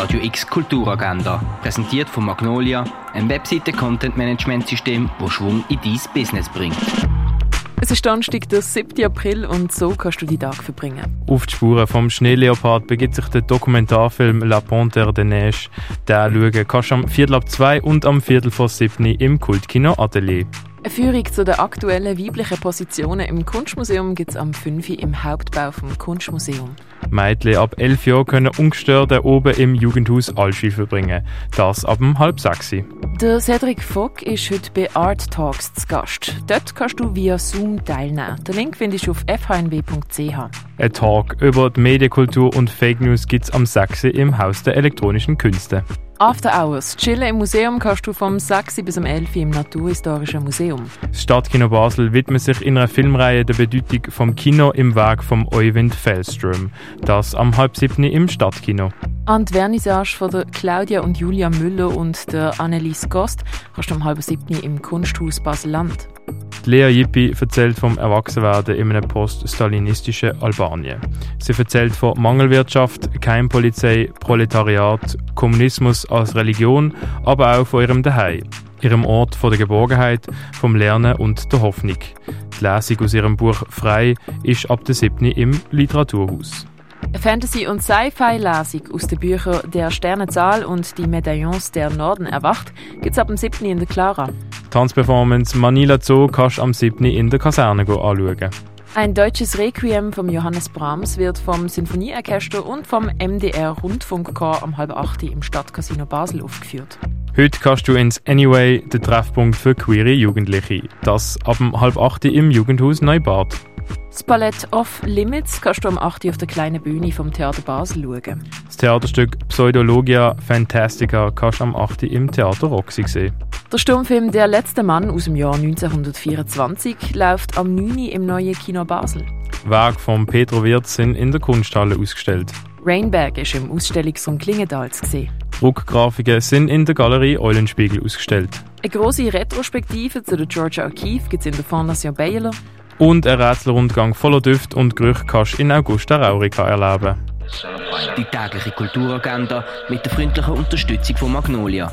Radio X Kulturagenda, präsentiert von Magnolia, ein Webseite-Content-Management-System, das Schwung in dein Business bringt. Es ist Donnerstag, der 7. April und so kannst du die Tag verbringen. Auf die Spuren vom Schneeleopard begibt sich der Dokumentarfilm La Panthère de Neige. Den schauen kannst du am Viertel ab zwei und am Viertel vor sieben im Kultkino Atelier. Eine Führung zu den aktuellen weiblichen Positionen im Kunstmuseum gibt es am 5. im Hauptbau vom Kunstmuseum. Mädchen ab 11 Jahren können ungestört oben im Jugendhaus Allschi verbringen. Das ab um halb sechs. Der Cedric Vogt ist heute bei Art Talks zu Gast. Dort kannst du via Zoom teilnehmen. Den Link findest du auf fhnw.ch. Ein Talk über die Medienkultur und Fake News gibt es am 6. im Haus der elektronischen Künste. After Hours. Chillen im Museum kannst du vom 6. bis zum 11. im Naturhistorischen Museum. Das Stadtkino Basel widmet sich in einer Filmreihe der Bedeutung vom Kino im Weg vom Euwind Fellström. Das am halb siebten im Stadtkino. An die Vernissage von der Claudia und Julia Müller und der Annelies Gost kannst du am halb siebten im Kunsthaus Basel-Land. Lea Yippi erzählt vom Erwachsenwerden in einem post-stalinistischen Albanien. Sie erzählt von Mangelwirtschaft, Keimpolizei, Proletariat, Kommunismus als Religion, aber auch von ihrem Daheim, ihrem Ort von der Geborgenheit, vom Lernen und der Hoffnung. Die Lesung aus ihrem Buch Frei ist ab der 7. im Literaturhaus. Fantasy- und Sci-Fi-Lesung aus den Büchern Der Sternenzahl und Die Medaillons der Norden erwacht gibt es ab dem 7. in der Clara. Tanzperformance Manila Zoo kannst du am 7. in der Kaserne anschauen. Ein deutsches Requiem von Johannes Brahms wird vom Sinfonieorchester und vom MDR Rundfunkchor am halb 8 im Stadtcasino Basel aufgeführt. Heute kannst du ins Anyway, den Treffpunkt für queere Jugendliche. Das ab dem halb 8 im Jugendhaus Neubad. Das Ballett Off Limits kannst du am 8. auf der kleinen Bühne vom Theater Basel schauen. Das Theaterstück Pseudologia Fantastica kannst du am 8. im Theater Roxy sehen. Der Sturmfilm Der letzte Mann aus dem Jahr 1924 läuft am 9. im neuen Kino Basel. Werke von Petro Wirth sind in der Kunsthalle ausgestellt. Rainberg ist im Ausstellungsraum Klingendal zu sehen. Druckgrafiken sind in der Galerie Eulenspiegel ausgestellt. Eine grosse Retrospektive zu der Georgia O'Keeffe gibt es in der Fondation Baylor. Und ein Rätselrundgang voller Düfte und Gerüche kannst du in Augusta Raurica erleben. Die tägliche Kulturagenda mit der freundlichen Unterstützung von Magnolia,